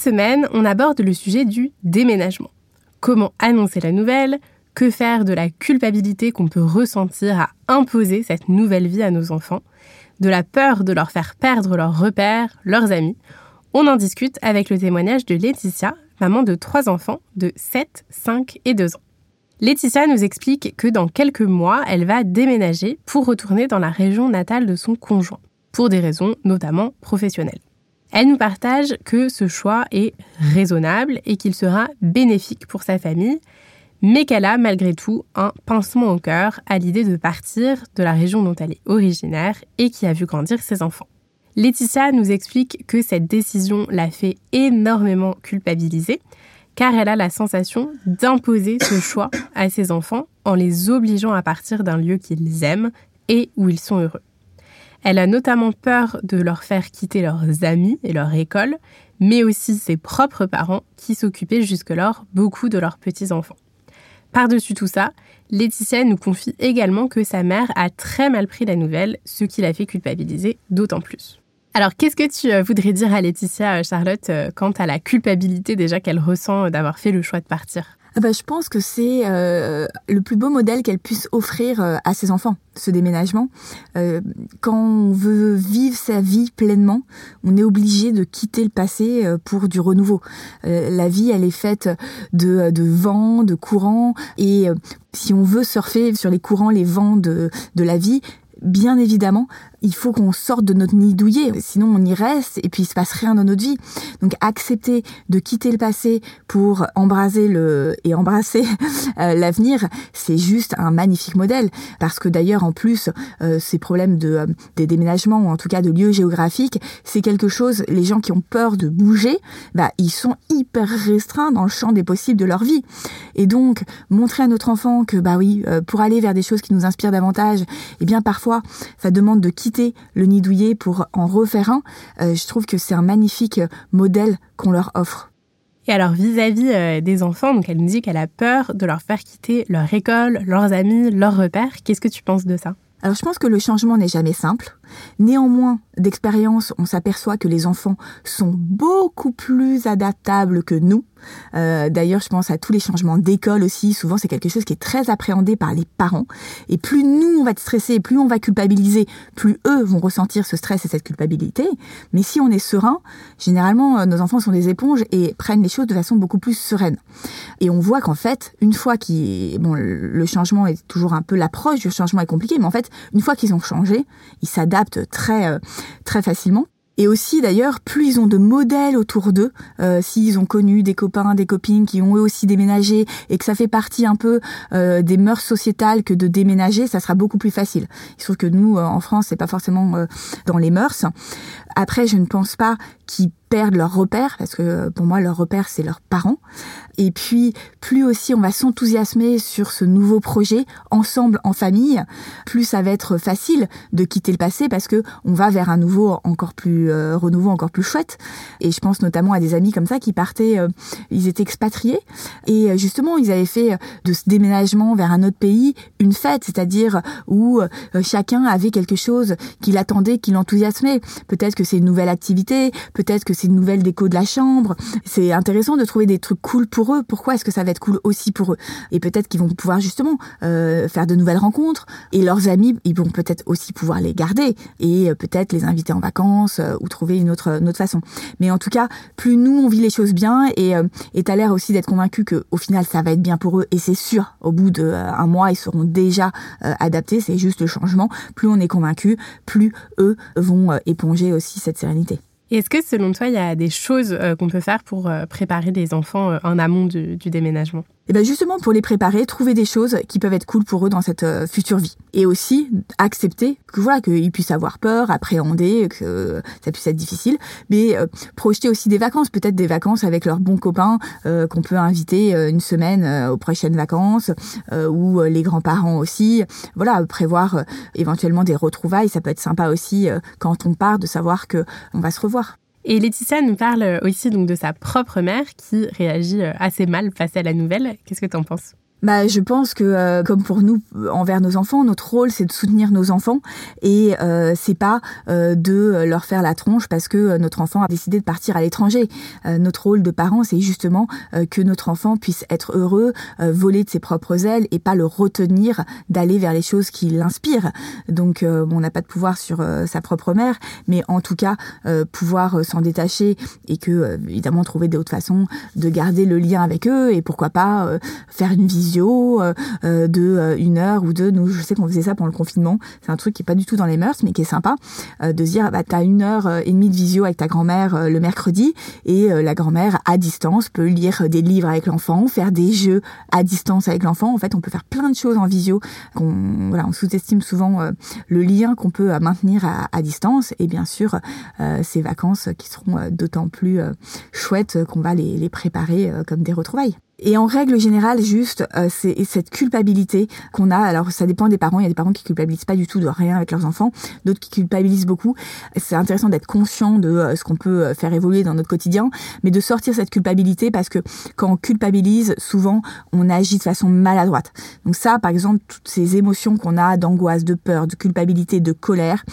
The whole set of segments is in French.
Semaine, on aborde le sujet du déménagement. Comment annoncer la nouvelle? Que faire de la culpabilité qu'on peut ressentir à imposer cette nouvelle vie à nos enfants? De la peur de leur faire perdre leurs repères, leurs amis? On en discute avec le témoignage de Laetitia, maman de trois enfants de 7, 5 et 2 ans. Laetitia nous explique que dans quelques mois, elle va déménager pour retourner dans la région natale de son conjoint, pour des raisons notamment professionnelles. Elle nous partage que ce choix est raisonnable et qu'il sera bénéfique pour sa famille, mais qu'elle a malgré tout un pincement au cœur à l'idée de partir de la région dont elle est originaire et qui a vu grandir ses enfants. Laetitia nous explique que cette décision l'a fait énormément culpabiliser, car elle a la sensation d'imposer ce choix à ses enfants en les obligeant à partir d'un lieu qu'ils aiment et où ils sont heureux. Elle a notamment peur de leur faire quitter leurs amis et leur école, mais aussi ses propres parents qui s'occupaient jusque-lors beaucoup de leurs petits-enfants. Par-dessus tout ça, Laetitia nous confie également que sa mère a très mal pris la nouvelle, ce qui l'a fait culpabiliser d'autant plus. Alors, qu'est-ce que tu euh, voudrais dire à Laetitia, euh, Charlotte, euh, quant à la culpabilité déjà qu'elle ressent d'avoir fait le choix de partir? Ah bah, je pense que c'est euh, le plus beau modèle qu'elle puisse offrir euh, à ses enfants, ce déménagement. Euh, quand on veut vivre sa vie pleinement, on est obligé de quitter le passé pour du renouveau. la vie, elle est faite de, de vents, de courants, et si on veut surfer sur les courants, les vents de, de la vie, bien évidemment, il faut qu'on sorte de notre nid douillet, sinon on y reste et puis il se passe rien dans notre vie. Donc accepter de quitter le passé pour embraser le et embrasser euh, l'avenir, c'est juste un magnifique modèle parce que d'ailleurs en plus euh, ces problèmes de euh, des déménagements ou en tout cas de lieux géographiques, c'est quelque chose les gens qui ont peur de bouger, bah ils sont hyper restreints dans le champ des possibles de leur vie. Et donc montrer à notre enfant que bah oui, pour aller vers des choses qui nous inspirent davantage, eh bien parfois ça demande de quitter le nid douillet pour en refaire un, euh, je trouve que c'est un magnifique euh, modèle qu'on leur offre. Et alors vis-à-vis euh, des enfants, donc elle nous dit qu'elle a peur de leur faire quitter leur école, leurs amis, leurs repères. Qu'est-ce que tu penses de ça? Alors je pense que le changement n'est jamais simple. Néanmoins, d'expérience, on s'aperçoit que les enfants sont beaucoup plus adaptables que nous. Euh, d'ailleurs, je pense à tous les changements d'école aussi. Souvent, c'est quelque chose qui est très appréhendé par les parents. Et plus nous, on va être stressés, plus on va culpabiliser, plus eux vont ressentir ce stress et cette culpabilité. Mais si on est serein, généralement, euh, nos enfants sont des éponges et prennent les choses de façon beaucoup plus sereine. Et on voit qu'en fait, une fois qu'ils... Bon, le changement est toujours un peu... L'approche du changement est compliquée, mais en fait, une fois qu'ils ont changé, ils s'adaptent très, euh, très facilement. Et aussi d'ailleurs, plus ils ont de modèles autour d'eux, euh, s'ils ont connu des copains, des copines qui ont eux aussi déménagé et que ça fait partie un peu euh, des mœurs sociétales que de déménager, ça sera beaucoup plus facile. Il se trouve que nous, en France, c'est pas forcément dans les mœurs. Après, je ne pense pas qu'ils perdent leur repère, parce que pour moi, leur repère, c'est leurs parents. Et puis, plus aussi on va s'enthousiasmer sur ce nouveau projet, ensemble, en famille, plus ça va être facile de quitter le passé, parce que on va vers un nouveau encore plus, euh, renouveau encore plus chouette. Et je pense notamment à des amis comme ça qui partaient, euh, ils étaient expatriés, et euh, justement, ils avaient fait de ce déménagement vers un autre pays une fête, c'est-à-dire où chacun avait quelque chose qui l'attendait, qui l'enthousiasmait. Peut-être que c'est une nouvelle activité, peut-être que c'est une nouvelle déco de la chambre. C'est intéressant de trouver des trucs cool pour eux. Pourquoi est-ce que ça va être cool aussi pour eux? Et peut-être qu'ils vont pouvoir justement euh, faire de nouvelles rencontres. Et leurs amis, ils vont peut-être aussi pouvoir les garder et euh, peut-être les inviter en vacances euh, ou trouver une autre, une autre façon. Mais en tout cas, plus nous on vit les choses bien et et t'as l'air aussi d'être convaincu que au final ça va être bien pour eux et c'est sûr. Au bout d'un mois, ils seront déjà adaptés. C'est juste le changement. Plus on est convaincu, plus eux vont éponger aussi cette sérénité. Est-ce que selon toi, il y a des choses euh, qu'on peut faire pour euh, préparer les enfants euh, en amont du, déménagement? Et bien justement pour les préparer, trouver des choses qui peuvent être cool pour eux dans cette future vie. Et aussi accepter que voilà qu'ils puissent avoir peur, appréhender, que ça puisse être difficile, mais euh, projeter aussi des vacances, peut-être des vacances avec leurs bons copains qu'on peut inviter une semaine aux prochaines vacances, ou les grands-parents aussi. Voilà, prévoir éventuellement des retrouvailles, ça peut être sympa aussi quand on part de savoir que on va se revoir. Et Laetitia nous parle aussi donc de sa propre mère qui réagit euh, assez mal face à la nouvelle. Qu'est-ce que tu en penses? Bah, je pense que euh, comme pour nous envers nos enfants, notre rôle c'est de soutenir nos enfants et euh, c'est pas euh, de leur faire la tronche parce que notre enfant a décidé de partir à l'étranger. notre rôle de parents c'est justement que notre enfant puisse être heureux, voler de ses propres ailes et pas le retenir d'aller vers les choses qui l'inspirent. Donc on n'a pas de pouvoir sur sa propre mère, mais en tout cas pouvoir s'en détacher et que évidemment trouver d'autres façons de garder le lien avec eux et pourquoi pas faire une visite euh, euh, de euh, une heure ou deux. Nous, je sais qu'on faisait ça pendant le confinement. C'est un truc qui est pas du tout dans les mœurs, mais qui est sympa de se dire, bah, t'as une heure et demie de visio avec ta grand-mère le mercredi et la grand-mère à distance peut lire des livres avec l'enfant, faire des jeux à distance avec l'enfant. En fait, on peut faire plein de choses en visio. On, voilà, on sous-estime souvent le lien qu'on peut maintenir à, à, distance et bien sûr ces vacances qui seront d'autant plus chouettes qu'on va les, les préparer comme des retrouvailles. Et en règle générale, juste, euh, c'est cette culpabilité qu'on a. Alors, ça dépend des parents. Il y a des parents qui culpabilisent pas du tout de rien avec leurs enfants, d'autres qui culpabilisent beaucoup. C'est intéressant d'être conscient de euh, ce qu'on peut euh, faire évoluer dans notre quotidien, mais de sortir cette culpabilité parce que quand on culpabilise, souvent, on agit de façon maladroite. Donc ça, par exemple, toutes ces émotions qu'on a d'angoisse, de peur, de culpabilité, de colère,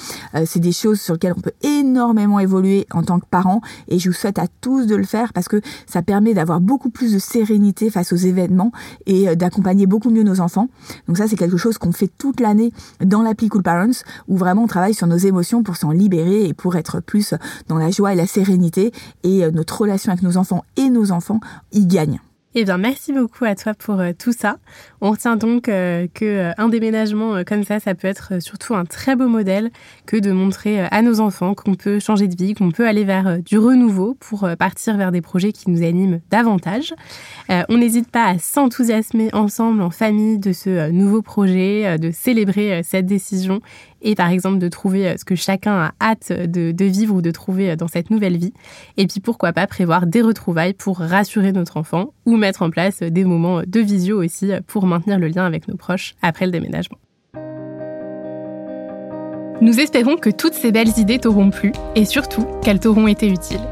c'est des choses sur lesquelles on peut énormément évoluer en tant que parent. Et je vous souhaite à tous de le faire parce que ça permet d'avoir beaucoup plus de sérénité face aux événements et euh, d'accompagner beaucoup mieux nos enfants. Donc ça, c'est quelque chose qu'on fait toute l'année dans l'appli Cool Parents, où vraiment on travaille sur nos émotions pour s'en libérer et pour être plus dans la joie et la sérénité. Et euh, notre relation avec nos enfants et nos enfants y gagne. Eh bien, merci beaucoup à toi pour euh, tout ça. On retient donc euh, que euh, un déménagement comme ça, ça peut être surtout un très beau modèle que de montrer à nos enfants qu'on peut changer de vie, qu'on peut aller vers du renouveau pour partir vers des projets qui nous animent davantage. on n'hésite pas à s'enthousiasmer ensemble en famille de ce nouveau projet, de célébrer cette décision et par exemple de trouver euh, ce que chacun a hâte de, vivre ou de trouver euh, dans cette nouvelle vie. Et puis pourquoi pas prévoir des retrouvailles pour rassurer notre enfant ou mettre en place des moments de visio aussi pour maintenir le lien avec nos proches après le déménagement. Nous espérons que toutes ces belles idées t'auront plu et surtout qu'elles t'auront été utiles.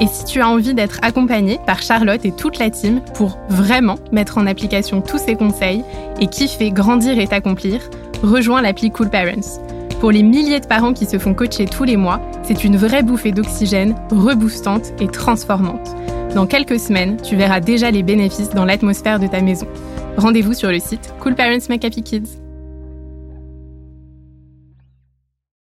Et si tu as envie d'être accompagné par Charlotte et toute la team pour vraiment mettre en application tous ces conseils et kiffer, grandir et t'accomplir, rejoins l'appli Cool Parents. Pour les milliers de parents qui se font coacher tous les mois, c'est une vraie bouffée d'oxygène, reboostante et transformante. Dans quelques semaines, tu verras déjà les bénéfices dans l'atmosphère de ta maison. Rendez-vous sur le site Cool Parents Make Kids.